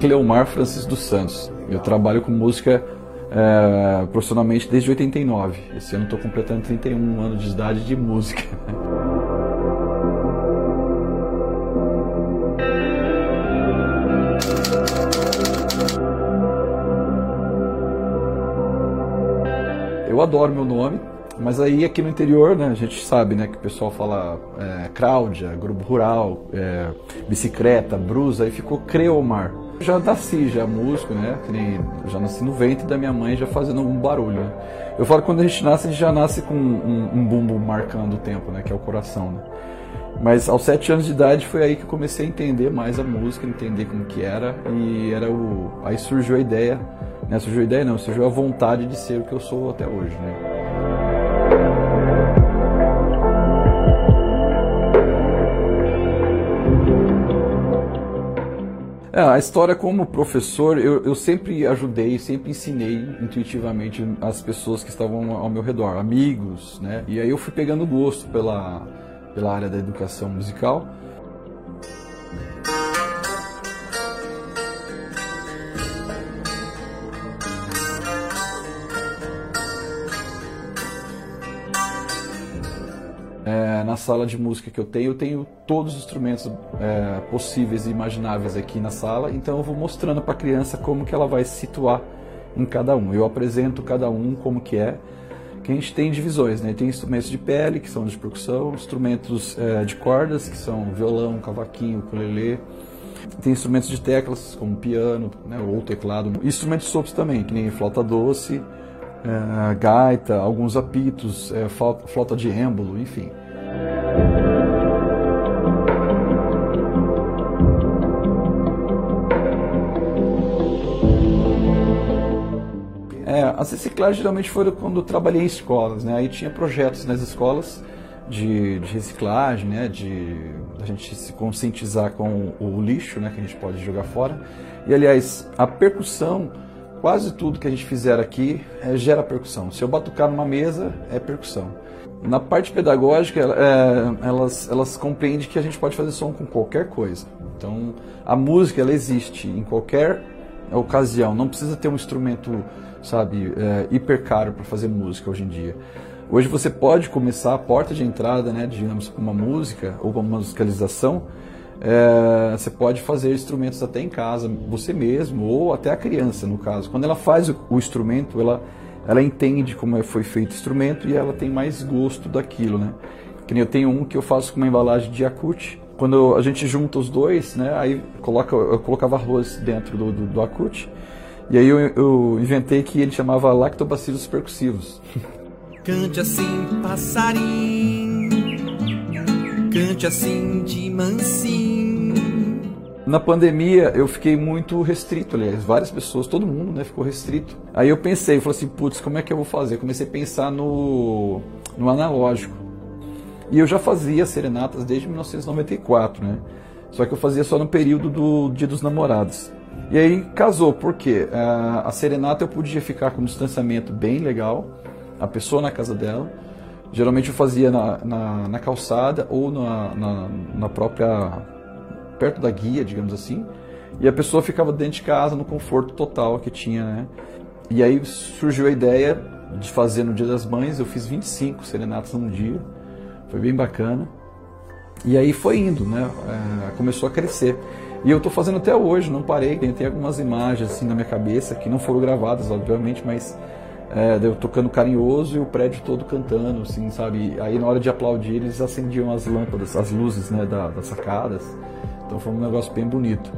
Cleomar Francis dos Santos. Eu trabalho com música é, profissionalmente desde 89. Esse ano estou completando 31 anos de idade de música. Eu adoro meu nome, mas aí aqui no interior, né, a gente sabe né, que o pessoal fala é, Cláudia, grupo rural, é, bicicleta, brusa, aí ficou Creomar. Já nasci já músico, né? Já nasci no ventre da minha mãe já fazendo um barulho. Né? Eu falo que quando a gente nasce, a gente já nasce com um, um bumbo marcando o tempo, né? Que é o coração, né? Mas aos sete anos de idade foi aí que eu comecei a entender mais a música, entender como que era e era o aí surgiu a ideia, né? Surgiu a ideia não, surgiu a vontade de ser o que eu sou até hoje, né? É, a história como professor, eu, eu sempre ajudei, sempre ensinei intuitivamente as pessoas que estavam ao meu redor, amigos, né? E aí eu fui pegando gosto pela, pela área da educação musical. É, na sala de música que eu tenho, eu tenho todos os instrumentos é, possíveis e imagináveis aqui na sala, então eu vou mostrando para a criança como que ela vai se situar em cada um. Eu apresento cada um como que é, que a gente tem divisões, né? Tem instrumentos de pele, que são de percussão, instrumentos é, de cordas, que são violão, cavaquinho, ukulele, tem instrumentos de teclas, como piano né, ou teclado, instrumentos sopros também, que nem flauta doce, gaita, alguns apitos, flauta de êmbolo, enfim. É, as reciclagens geralmente foram quando eu trabalhei em escolas, né? Aí tinha projetos nas escolas de, de reciclagem, né? De a gente se conscientizar com o, o lixo, né? Que a gente pode jogar fora. E aliás, a percussão Quase tudo que a gente fizer aqui é, gera percussão. Se eu batucar numa mesa, é percussão. Na parte pedagógica, é, elas, elas compreendem que a gente pode fazer som com qualquer coisa. Então, a música, ela existe em qualquer ocasião. Não precisa ter um instrumento, sabe, é, hiper caro para fazer música hoje em dia. Hoje você pode começar a porta de entrada, né, digamos, uma música ou uma musicalização, é, você pode fazer instrumentos até em casa, você mesmo, ou até a criança, no caso. Quando ela faz o, o instrumento, ela, ela entende como é, foi feito o instrumento e ela tem mais gosto daquilo, né? Que nem eu tenho um que eu faço com uma embalagem de Yakut. Quando a gente junta os dois, né, aí coloca, eu colocava arroz dentro do, do, do Yakut. E aí eu, eu inventei que ele chamava lactobacilos percussivos. Cante assim, passarinho, cante assim de mansinho na pandemia eu fiquei muito restrito, aliás, várias pessoas, todo mundo né, ficou restrito. Aí eu pensei, falei assim, putz, como é que eu vou fazer? comecei a pensar no, no analógico. E eu já fazia serenatas desde 1994, né? Só que eu fazia só no período do Dia dos Namorados. E aí casou, porque a serenata eu podia ficar com um distanciamento bem legal, a pessoa na casa dela. Geralmente eu fazia na, na, na calçada ou na, na, na própria perto da guia, digamos assim, e a pessoa ficava dentro de casa no conforto total que tinha, né? E aí surgiu a ideia de fazer no Dia das Mães, eu fiz 25 serenatas num dia, foi bem bacana. E aí foi indo, né? É, começou a crescer. E eu estou fazendo até hoje, não parei. Tem algumas imagens assim na minha cabeça que não foram gravadas, obviamente, mas é, tocando carinhoso e o prédio todo cantando, assim, sabe? Aí na hora de aplaudir eles acendiam as lâmpadas, as luzes, né, da, das sacadas. Então foi um negócio bem bonito.